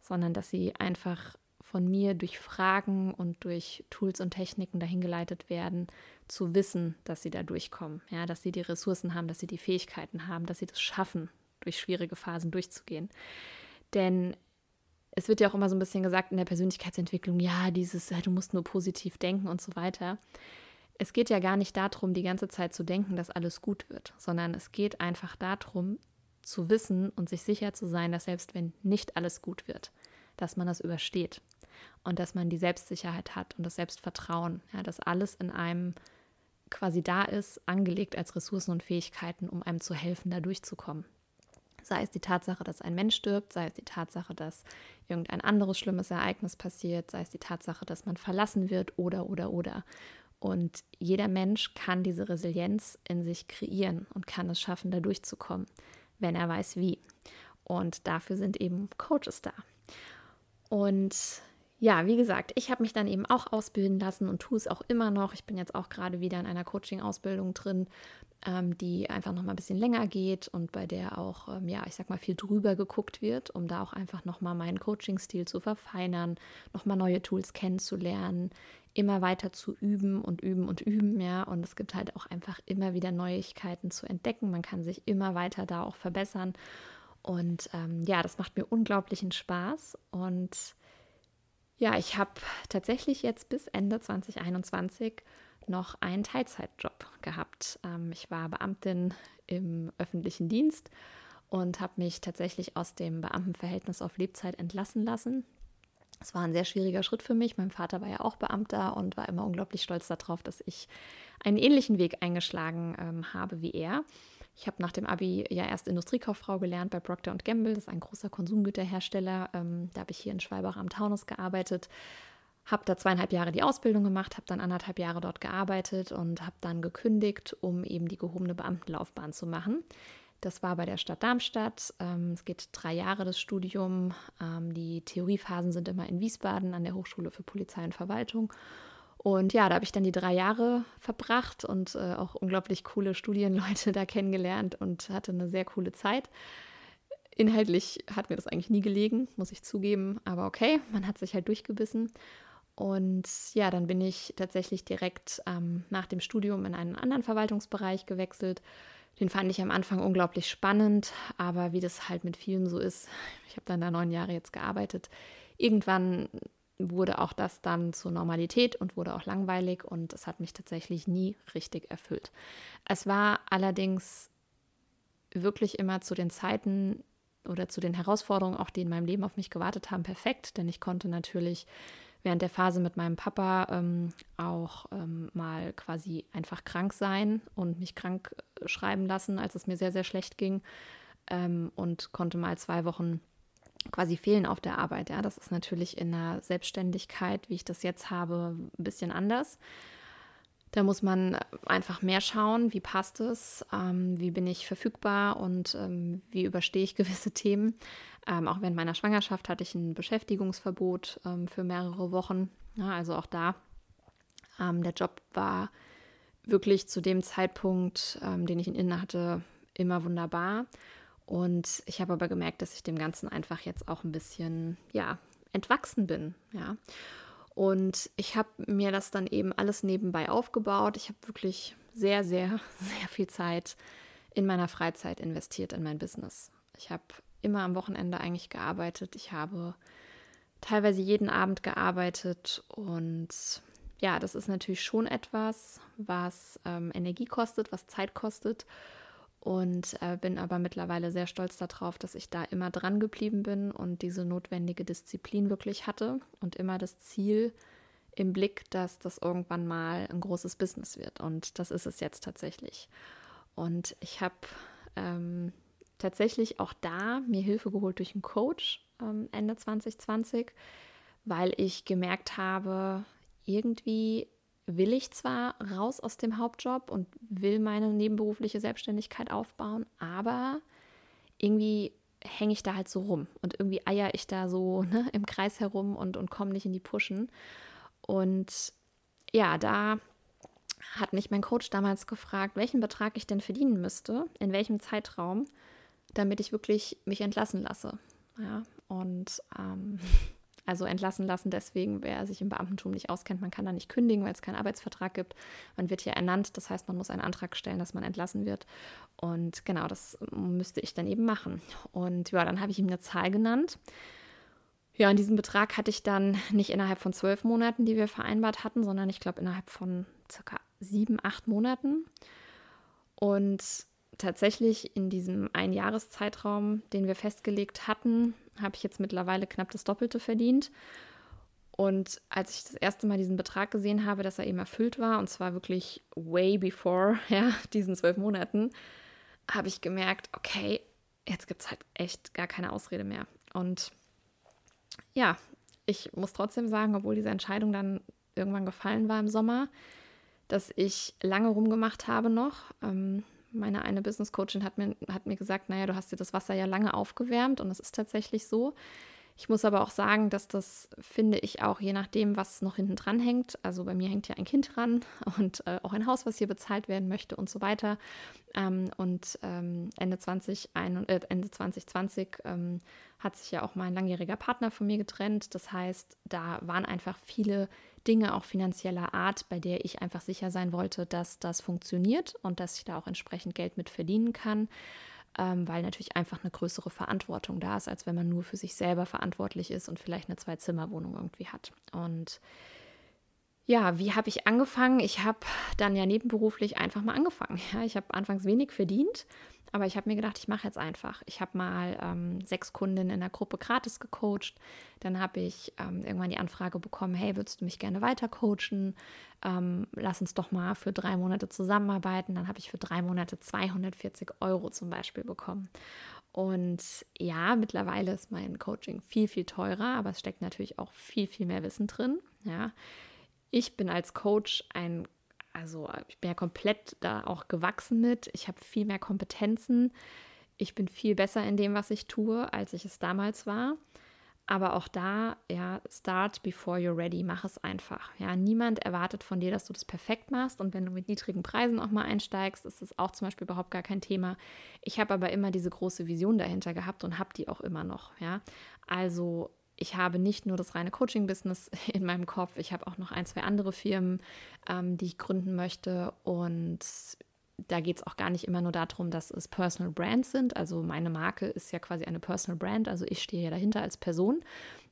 sondern dass sie einfach von mir durch Fragen und durch Tools und Techniken dahin geleitet werden, zu wissen, dass sie da durchkommen, ja, dass sie die Ressourcen haben, dass sie die Fähigkeiten haben, dass sie das schaffen, durch schwierige Phasen durchzugehen. Denn es wird ja auch immer so ein bisschen gesagt in der Persönlichkeitsentwicklung, ja, dieses, du musst nur positiv denken und so weiter es geht ja gar nicht darum, die ganze Zeit zu denken, dass alles gut wird, sondern es geht einfach darum, zu wissen und sich sicher zu sein, dass selbst wenn nicht alles gut wird, dass man das übersteht und dass man die Selbstsicherheit hat und das Selbstvertrauen, ja, dass alles in einem quasi da ist, angelegt als Ressourcen und Fähigkeiten, um einem zu helfen, da durchzukommen. Sei es die Tatsache, dass ein Mensch stirbt, sei es die Tatsache, dass irgendein anderes schlimmes Ereignis passiert, sei es die Tatsache, dass man verlassen wird oder, oder, oder. Und jeder Mensch kann diese Resilienz in sich kreieren und kann es schaffen, da durchzukommen, wenn er weiß wie. Und dafür sind eben Coaches da. Und ja, wie gesagt, ich habe mich dann eben auch ausbilden lassen und tue es auch immer noch. Ich bin jetzt auch gerade wieder in einer Coaching-Ausbildung drin, ähm, die einfach noch mal ein bisschen länger geht und bei der auch, ähm, ja, ich sag mal, viel drüber geguckt wird, um da auch einfach noch mal meinen Coaching-Stil zu verfeinern, noch mal neue Tools kennenzulernen, immer weiter zu üben und üben und üben, ja. Und es gibt halt auch einfach immer wieder Neuigkeiten zu entdecken. Man kann sich immer weiter da auch verbessern. Und ähm, ja, das macht mir unglaublichen Spaß. Und ja, ich habe tatsächlich jetzt bis Ende 2021 noch einen Teilzeitjob gehabt. Ähm, ich war Beamtin im öffentlichen Dienst und habe mich tatsächlich aus dem Beamtenverhältnis auf Lebzeit entlassen lassen. Es war ein sehr schwieriger Schritt für mich. Mein Vater war ja auch Beamter und war immer unglaublich stolz darauf, dass ich einen ähnlichen Weg eingeschlagen ähm, habe wie er. Ich habe nach dem Abi ja erst Industriekauffrau gelernt bei Procter Gamble. Das ist ein großer Konsumgüterhersteller. Ähm, da habe ich hier in Schwalbach am Taunus gearbeitet. Habe da zweieinhalb Jahre die Ausbildung gemacht, habe dann anderthalb Jahre dort gearbeitet und habe dann gekündigt, um eben die gehobene Beamtenlaufbahn zu machen. Das war bei der Stadt Darmstadt. Ähm, es geht drei Jahre das Studium. Ähm, die Theoriephasen sind immer in Wiesbaden an der Hochschule für Polizei und Verwaltung. Und ja, da habe ich dann die drei Jahre verbracht und äh, auch unglaublich coole Studienleute da kennengelernt und hatte eine sehr coole Zeit. inhaltlich hat mir das eigentlich nie gelegen, muss ich zugeben. Aber okay, man hat sich halt durchgebissen. Und ja, dann bin ich tatsächlich direkt ähm, nach dem Studium in einen anderen Verwaltungsbereich gewechselt. Den fand ich am Anfang unglaublich spannend, aber wie das halt mit vielen so ist, ich habe dann da neun Jahre jetzt gearbeitet. Irgendwann wurde auch das dann zur Normalität und wurde auch langweilig und es hat mich tatsächlich nie richtig erfüllt. Es war allerdings wirklich immer zu den Zeiten oder zu den Herausforderungen, auch die in meinem Leben auf mich gewartet haben, perfekt, denn ich konnte natürlich während der Phase mit meinem Papa ähm, auch ähm, mal quasi einfach krank sein und mich krank äh, schreiben lassen, als es mir sehr, sehr schlecht ging ähm, und konnte mal zwei Wochen quasi fehlen auf der Arbeit. Ja, das ist natürlich in der Selbstständigkeit, wie ich das jetzt habe, ein bisschen anders. Da muss man einfach mehr schauen, wie passt es, ähm, wie bin ich verfügbar und ähm, wie überstehe ich gewisse Themen. Ähm, auch während meiner Schwangerschaft hatte ich ein Beschäftigungsverbot ähm, für mehrere Wochen. Ja, also auch da, ähm, der Job war wirklich zu dem Zeitpunkt, ähm, den ich ihn inne hatte, immer wunderbar. Und ich habe aber gemerkt, dass ich dem Ganzen einfach jetzt auch ein bisschen, ja, entwachsen bin. Ja. Und ich habe mir das dann eben alles nebenbei aufgebaut. Ich habe wirklich sehr, sehr, sehr viel Zeit in meiner Freizeit investiert in mein Business. Ich habe immer am Wochenende eigentlich gearbeitet. Ich habe teilweise jeden Abend gearbeitet und ja, das ist natürlich schon etwas, was ähm, Energie kostet, was Zeit kostet und äh, bin aber mittlerweile sehr stolz darauf, dass ich da immer dran geblieben bin und diese notwendige Disziplin wirklich hatte und immer das Ziel im Blick, dass das irgendwann mal ein großes Business wird. Und das ist es jetzt tatsächlich. Und ich habe ähm, tatsächlich auch da mir Hilfe geholt durch einen Coach ähm, Ende 2020, weil ich gemerkt habe, irgendwie will ich zwar raus aus dem Hauptjob und will meine nebenberufliche Selbstständigkeit aufbauen, aber irgendwie hänge ich da halt so rum und irgendwie eier ich da so ne, im Kreis herum und, und komme nicht in die Pushen. Und ja, da hat mich mein Coach damals gefragt, welchen Betrag ich denn verdienen müsste, in welchem Zeitraum, damit ich wirklich mich entlassen lasse. Ja, und ähm, Also entlassen lassen deswegen, wer sich im Beamtentum nicht auskennt, man kann da nicht kündigen, weil es keinen Arbeitsvertrag gibt. Man wird hier ernannt, das heißt, man muss einen Antrag stellen, dass man entlassen wird. Und genau, das müsste ich dann eben machen. Und ja, dann habe ich ihm eine Zahl genannt. Ja, und diesen Betrag hatte ich dann nicht innerhalb von zwölf Monaten, die wir vereinbart hatten, sondern ich glaube innerhalb von circa sieben, acht Monaten. Und tatsächlich in diesem Einjahreszeitraum, den wir festgelegt hatten, habe ich jetzt mittlerweile knapp das Doppelte verdient. Und als ich das erste Mal diesen Betrag gesehen habe, dass er eben erfüllt war, und zwar wirklich way before ja, diesen zwölf Monaten, habe ich gemerkt, okay, jetzt gibt es halt echt gar keine Ausrede mehr. Und ja, ich muss trotzdem sagen, obwohl diese Entscheidung dann irgendwann gefallen war im Sommer, dass ich lange rumgemacht habe noch. Ähm, meine eine Business Coachin hat mir, hat mir gesagt, naja, du hast dir das Wasser ja lange aufgewärmt und es ist tatsächlich so. Ich muss aber auch sagen, dass das, finde ich, auch je nachdem, was noch hinten dran hängt. Also bei mir hängt ja ein Kind dran und äh, auch ein Haus, was hier bezahlt werden möchte und so weiter. Ähm, und ähm, Ende, 20, ein, äh, Ende 2020 ähm, hat sich ja auch mein langjähriger Partner von mir getrennt. Das heißt, da waren einfach viele Dinge auch finanzieller Art, bei der ich einfach sicher sein wollte, dass das funktioniert und dass ich da auch entsprechend Geld mit verdienen kann, ähm, weil natürlich einfach eine größere Verantwortung da ist, als wenn man nur für sich selber verantwortlich ist und vielleicht eine Zwei-Zimmer-Wohnung irgendwie hat. Und ja, wie habe ich angefangen? Ich habe dann ja nebenberuflich einfach mal angefangen. Ja, ich habe anfangs wenig verdient aber ich habe mir gedacht, ich mache jetzt einfach. Ich habe mal ähm, sechs Kundinnen in der Gruppe gratis gecoacht. Dann habe ich ähm, irgendwann die Anfrage bekommen, hey, würdest du mich gerne weiter coachen? Ähm, lass uns doch mal für drei Monate zusammenarbeiten. Dann habe ich für drei Monate 240 Euro zum Beispiel bekommen. Und ja, mittlerweile ist mein Coaching viel, viel teurer, aber es steckt natürlich auch viel, viel mehr Wissen drin. Ja. Ich bin als Coach ein also ich bin ja komplett da auch gewachsen mit. Ich habe viel mehr Kompetenzen. Ich bin viel besser in dem, was ich tue, als ich es damals war. aber auch da, ja, start before you're ready, mach es einfach. Ja, niemand erwartet von dir, dass du das perfekt machst. Und wenn du mit niedrigen Preisen auch mal einsteigst, ist das auch zum Beispiel überhaupt gar kein Thema. Ich habe aber immer diese große Vision dahinter gehabt und habe die auch immer noch. Ja, also ich habe nicht nur das reine Coaching-Business in meinem Kopf, ich habe auch noch ein, zwei andere Firmen, ähm, die ich gründen möchte. Und da geht es auch gar nicht immer nur darum, dass es Personal Brands sind. Also meine Marke ist ja quasi eine Personal Brand, also ich stehe ja dahinter als Person.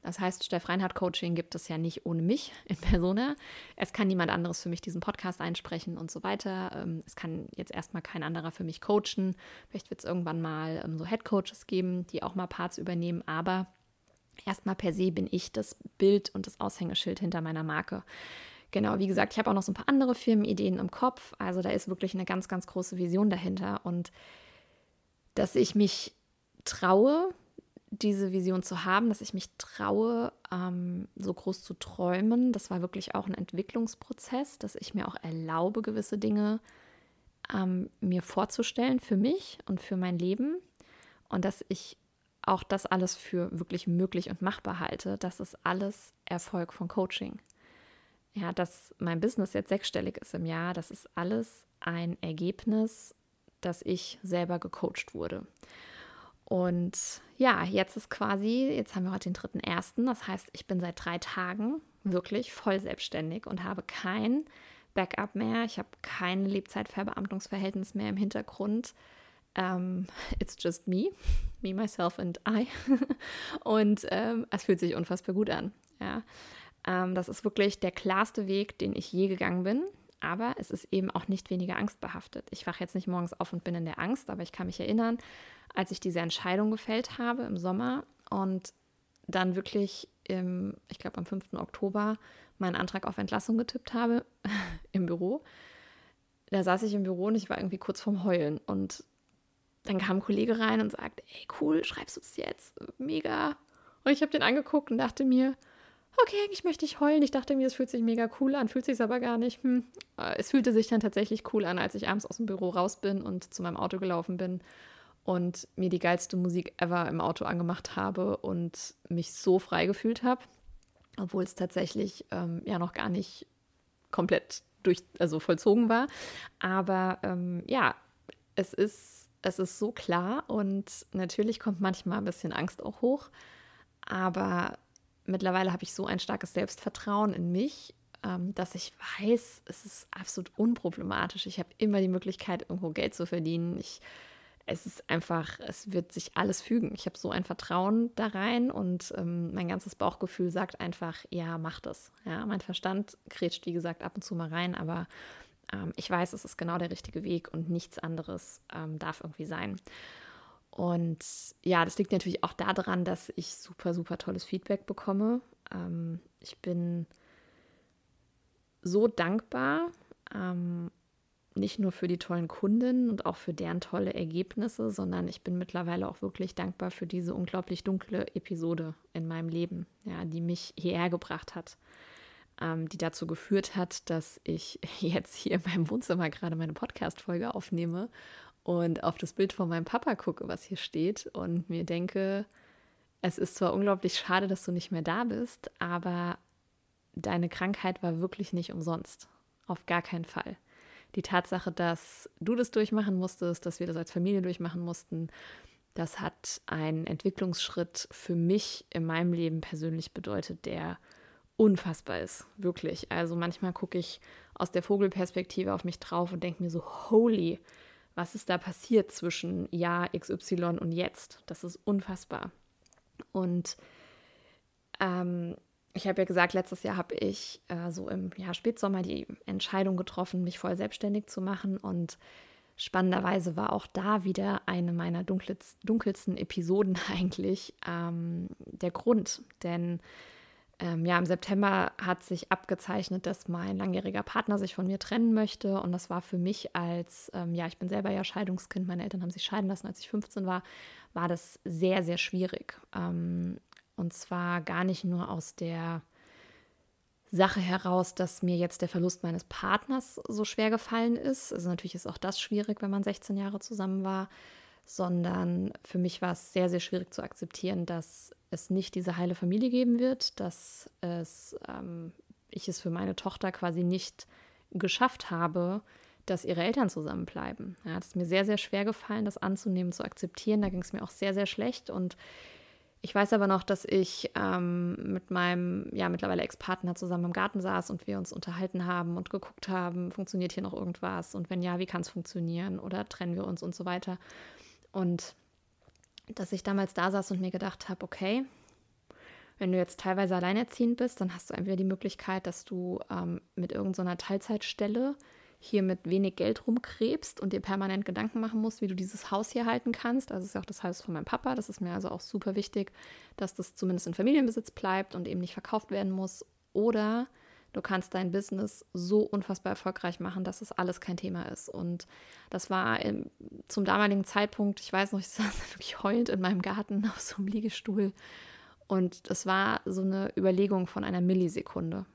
Das heißt, Steff Reinhardt Coaching gibt es ja nicht ohne mich in Persona. Es kann niemand anderes für mich diesen Podcast einsprechen und so weiter. Ähm, es kann jetzt erstmal kein anderer für mich coachen. Vielleicht wird es irgendwann mal ähm, so Head Coaches geben, die auch mal Parts übernehmen, aber erstmal per se bin ich das Bild und das Aushängeschild hinter meiner Marke. Genau, wie gesagt, ich habe auch noch so ein paar andere Firmenideen im Kopf. Also da ist wirklich eine ganz, ganz große Vision dahinter. Und dass ich mich traue, diese Vision zu haben, dass ich mich traue, ähm, so groß zu träumen, das war wirklich auch ein Entwicklungsprozess, dass ich mir auch erlaube, gewisse Dinge ähm, mir vorzustellen für mich und für mein Leben und dass ich auch das alles für wirklich möglich und machbar halte. Das ist alles Erfolg von Coaching ja, dass mein Business jetzt sechsstellig ist im Jahr, das ist alles ein Ergebnis, dass ich selber gecoacht wurde. Und ja, jetzt ist quasi, jetzt haben wir heute den dritten ersten, das heißt, ich bin seit drei Tagen wirklich voll selbstständig und habe kein Backup mehr. Ich habe kein Lebzeitverbeamtungsverhältnis mehr im Hintergrund. Um, ähm, it's just me, me, myself and I. und ähm, es fühlt sich unfassbar gut an. Ja. Ähm, das ist wirklich der klarste Weg, den ich je gegangen bin. Aber es ist eben auch nicht weniger angstbehaftet. Ich wache jetzt nicht morgens auf und bin in der Angst, aber ich kann mich erinnern, als ich diese Entscheidung gefällt habe im Sommer und dann wirklich, im, ich glaube am 5. Oktober, meinen Antrag auf Entlassung getippt habe im Büro. Da saß ich im Büro und ich war irgendwie kurz vorm Heulen. Und dann kam ein Kollege rein und sagte, ey, cool, schreibst du es jetzt? Mega. Und ich habe den angeguckt und dachte mir, okay, eigentlich möchte ich heulen. Ich dachte mir, es fühlt sich mega cool an, fühlt sich aber gar nicht. Hm. Äh, es fühlte sich dann tatsächlich cool an, als ich abends aus dem Büro raus bin und zu meinem Auto gelaufen bin und mir die geilste Musik ever im Auto angemacht habe und mich so frei gefühlt habe, obwohl es tatsächlich ähm, ja noch gar nicht komplett durch, also vollzogen war. Aber ähm, ja, es ist, es ist so klar und natürlich kommt manchmal ein bisschen Angst auch hoch. Aber mittlerweile habe ich so ein starkes Selbstvertrauen in mich, ähm, dass ich weiß, es ist absolut unproblematisch. Ich habe immer die Möglichkeit, irgendwo Geld zu verdienen. Ich, es ist einfach, es wird sich alles fügen. Ich habe so ein Vertrauen da rein und ähm, mein ganzes Bauchgefühl sagt einfach, ja, mach das. Ja, mein Verstand kretscht, wie gesagt, ab und zu mal rein, aber ähm, ich weiß, es ist genau der richtige Weg und nichts anderes ähm, darf irgendwie sein. Und ja, das liegt natürlich auch daran, dass ich super, super tolles Feedback bekomme. Ähm, ich bin so dankbar, ähm, nicht nur für die tollen Kunden und auch für deren tolle Ergebnisse, sondern ich bin mittlerweile auch wirklich dankbar für diese unglaublich dunkle Episode in meinem Leben, ja, die mich hierher gebracht hat, ähm, die dazu geführt hat, dass ich jetzt hier in meinem Wohnzimmer gerade meine Podcast-Folge aufnehme und auf das Bild von meinem Papa gucke, was hier steht und mir denke, es ist zwar unglaublich schade, dass du nicht mehr da bist, aber deine Krankheit war wirklich nicht umsonst. Auf gar keinen Fall. Die Tatsache, dass du das durchmachen musstest, dass wir das als Familie durchmachen mussten, das hat einen Entwicklungsschritt für mich in meinem Leben persönlich bedeutet, der unfassbar ist. Wirklich. Also manchmal gucke ich aus der Vogelperspektive auf mich drauf und denke mir so, holy, was ist da passiert zwischen Jahr XY und jetzt. Das ist unfassbar. Und ähm, ich habe ja gesagt, letztes Jahr habe ich äh, so im Jahr Spätsommer die Entscheidung getroffen, mich voll selbstständig zu machen. Und spannenderweise war auch da wieder eine meiner dunkelsten Episoden eigentlich ähm, der Grund. Denn ähm, ja, im September hat sich abgezeichnet, dass mein langjähriger Partner sich von mir trennen möchte. Und das war für mich als, ähm, ja, ich bin selber ja Scheidungskind, meine Eltern haben sich scheiden lassen, als ich 15 war, war das sehr, sehr schwierig. Ähm, und zwar gar nicht nur aus der Sache heraus, dass mir jetzt der Verlust meines Partners so schwer gefallen ist. Also natürlich ist auch das schwierig, wenn man 16 Jahre zusammen war sondern für mich war es sehr, sehr schwierig zu akzeptieren, dass es nicht diese heile Familie geben wird, dass es, ähm, ich es für meine Tochter quasi nicht geschafft habe, dass ihre Eltern zusammenbleiben. Ja, ist mir sehr, sehr schwer gefallen, das anzunehmen, zu akzeptieren. Da ging es mir auch sehr, sehr schlecht. Und ich weiß aber noch, dass ich ähm, mit meinem, ja, mittlerweile Ex-Partner zusammen im Garten saß und wir uns unterhalten haben und geguckt haben, funktioniert hier noch irgendwas? Und wenn ja, wie kann es funktionieren? Oder trennen wir uns und so weiter? Und dass ich damals da saß und mir gedacht habe, okay, wenn du jetzt teilweise alleinerziehend bist, dann hast du entweder die Möglichkeit, dass du ähm, mit irgendeiner Teilzeitstelle hier mit wenig Geld rumkrebst und dir permanent Gedanken machen musst, wie du dieses Haus hier halten kannst. Also ist ja auch das Haus von meinem Papa. Das ist mir also auch super wichtig, dass das zumindest in Familienbesitz bleibt und eben nicht verkauft werden muss. Oder du kannst dein Business so unfassbar erfolgreich machen, dass es alles kein Thema ist. Und das war im, zum damaligen Zeitpunkt, ich weiß noch, ich saß wirklich heulend in meinem Garten auf so einem Liegestuhl. Und das war so eine Überlegung von einer Millisekunde.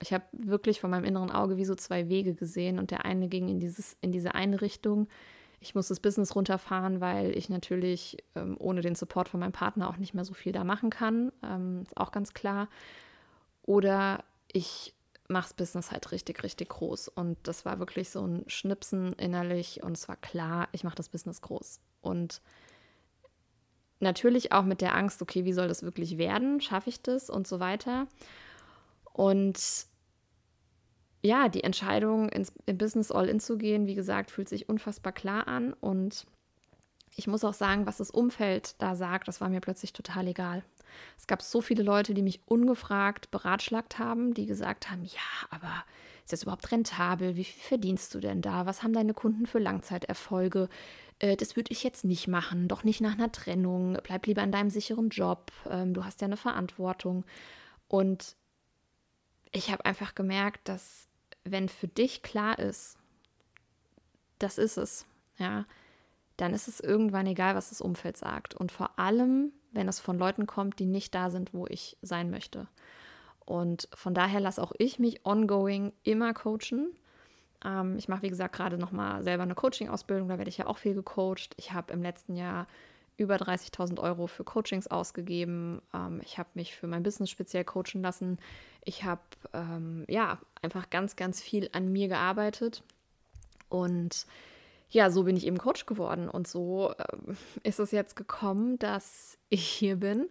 Ich habe wirklich vor meinem inneren Auge wie so zwei Wege gesehen und der eine ging in, dieses, in diese eine Richtung. Ich muss das Business runterfahren, weil ich natürlich ähm, ohne den Support von meinem Partner auch nicht mehr so viel da machen kann. Ähm, ist auch ganz klar. Oder ich mache das Business halt richtig, richtig groß. Und das war wirklich so ein Schnipsen innerlich und es war klar, ich mache das Business groß. Und natürlich auch mit der Angst, okay, wie soll das wirklich werden? Schaffe ich das und so weiter. Und ja, die Entscheidung, ins, im Business All-In zu gehen, wie gesagt, fühlt sich unfassbar klar an. Und ich muss auch sagen, was das Umfeld da sagt, das war mir plötzlich total egal. Es gab so viele Leute, die mich ungefragt beratschlagt haben, die gesagt haben, ja, aber ist das überhaupt rentabel? Wie viel verdienst du denn da? Was haben deine Kunden für Langzeiterfolge? Äh, das würde ich jetzt nicht machen, doch nicht nach einer Trennung. Bleib lieber in deinem sicheren Job. Ähm, du hast ja eine Verantwortung. Und ich habe einfach gemerkt, dass wenn für dich klar ist, das ist es, ja, dann ist es irgendwann egal, was das Umfeld sagt. Und vor allem, wenn es von Leuten kommt, die nicht da sind, wo ich sein möchte. Und von daher lasse auch ich mich ongoing immer coachen. Ähm, ich mache, wie gesagt, gerade nochmal selber eine Coaching-Ausbildung, da werde ich ja auch viel gecoacht. Ich habe im letzten Jahr über 30.000 Euro für Coachings ausgegeben. Ähm, ich habe mich für mein Business speziell coachen lassen. Ich habe ähm, ja einfach ganz, ganz viel an mir gearbeitet. Und ja, so bin ich eben Coach geworden. Und so äh, ist es jetzt gekommen, dass ich hier bin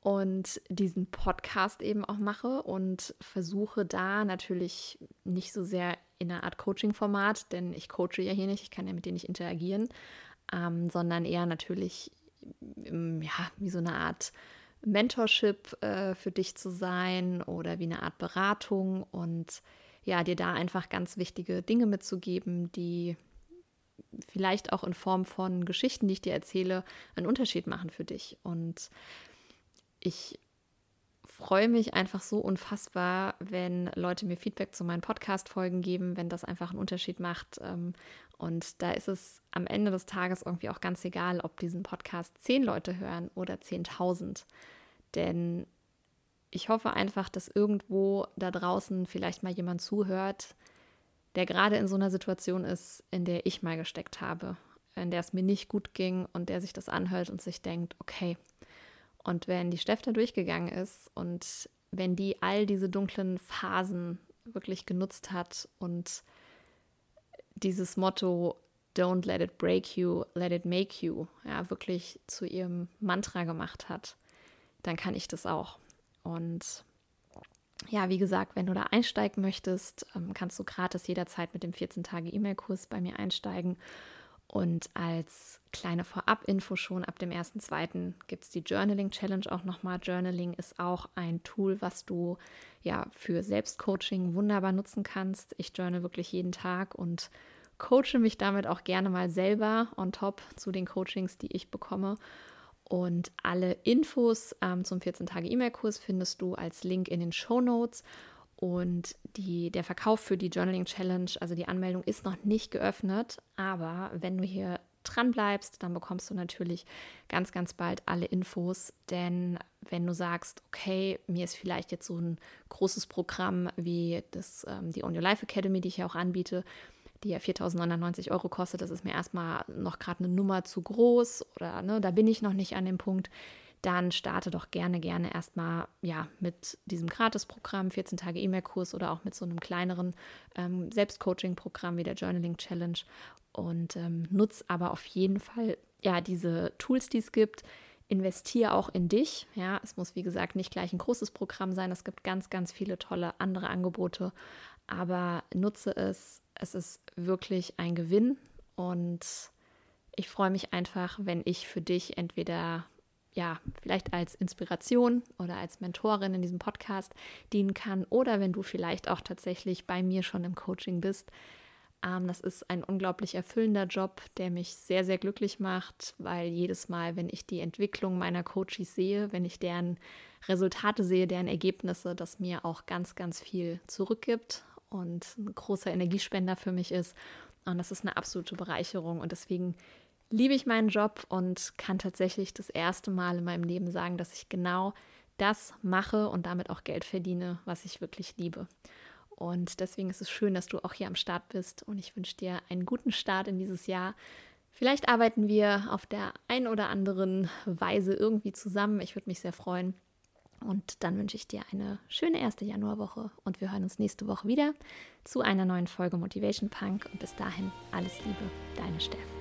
und diesen Podcast eben auch mache und versuche da natürlich nicht so sehr in einer Art Coaching-Format, denn ich coache ja hier nicht, ich kann ja mit denen nicht interagieren, ähm, sondern eher natürlich ähm, ja, wie so eine Art Mentorship äh, für dich zu sein oder wie eine Art Beratung und ja, dir da einfach ganz wichtige Dinge mitzugeben, die vielleicht auch in Form von Geschichten, die ich dir erzähle, einen Unterschied machen für dich. Und ich freue mich einfach so unfassbar, wenn Leute mir Feedback zu meinen Podcast-Folgen geben, wenn das einfach einen Unterschied macht. Ähm, und da ist es am Ende des Tages irgendwie auch ganz egal, ob diesen Podcast zehn Leute hören oder zehntausend. Denn ich hoffe einfach, dass irgendwo da draußen vielleicht mal jemand zuhört, der gerade in so einer Situation ist, in der ich mal gesteckt habe, in der es mir nicht gut ging und der sich das anhört und sich denkt, okay, und wenn die Steff da durchgegangen ist und wenn die all diese dunklen Phasen wirklich genutzt hat und dieses Motto Don't let it break you, let it make you, ja, wirklich zu ihrem Mantra gemacht hat, dann kann ich das auch. Und ja, wie gesagt, wenn du da einsteigen möchtest, ähm, kannst du gratis jederzeit mit dem 14-Tage-E-Mail-Kurs bei mir einsteigen. Und als kleine Vorab-Info schon ab dem 1.2. gibt es die Journaling Challenge auch nochmal. Journaling ist auch ein Tool, was du ja für Selbstcoaching wunderbar nutzen kannst. Ich journal wirklich jeden Tag und coache mich damit auch gerne mal selber on top zu den Coachings, die ich bekomme. Und alle Infos ähm, zum 14-Tage-E-Mail-Kurs findest du als Link in den Show Notes. Und die, der Verkauf für die Journaling Challenge, also die Anmeldung ist noch nicht geöffnet, aber wenn du hier dran bleibst, dann bekommst du natürlich ganz, ganz bald alle Infos. Denn wenn du sagst, okay, mir ist vielleicht jetzt so ein großes Programm wie das, ähm, die On Your Life Academy, die ich ja auch anbiete, die ja 4.990 Euro kostet, das ist mir erstmal noch gerade eine Nummer zu groß oder ne, da bin ich noch nicht an dem Punkt, dann starte doch gerne, gerne erstmal ja, mit diesem Gratis-Programm, 14 Tage E-Mail-Kurs oder auch mit so einem kleineren ähm, Selbstcoaching-Programm wie der Journaling Challenge und ähm, nutz aber auf jeden Fall ja diese Tools, die es gibt. Investiere auch in dich. Ja, es muss wie gesagt nicht gleich ein großes Programm sein. Es gibt ganz, ganz viele tolle andere Angebote, aber nutze es. Es ist wirklich ein Gewinn und ich freue mich einfach, wenn ich für dich entweder ja, vielleicht als Inspiration oder als Mentorin in diesem Podcast dienen kann oder wenn du vielleicht auch tatsächlich bei mir schon im Coaching bist. Ähm, das ist ein unglaublich erfüllender Job, der mich sehr, sehr glücklich macht, weil jedes Mal, wenn ich die Entwicklung meiner Coaches sehe, wenn ich deren Resultate sehe, deren Ergebnisse, das mir auch ganz, ganz viel zurückgibt und ein großer Energiespender für mich ist. Und das ist eine absolute Bereicherung und deswegen liebe ich meinen Job und kann tatsächlich das erste Mal in meinem Leben sagen, dass ich genau das mache und damit auch Geld verdiene, was ich wirklich liebe. Und deswegen ist es schön, dass du auch hier am Start bist und ich wünsche dir einen guten Start in dieses Jahr. Vielleicht arbeiten wir auf der einen oder anderen Weise irgendwie zusammen. Ich würde mich sehr freuen. Und dann wünsche ich dir eine schöne erste Januarwoche und wir hören uns nächste Woche wieder zu einer neuen Folge Motivation Punk. Und bis dahin alles Liebe, deine Steff.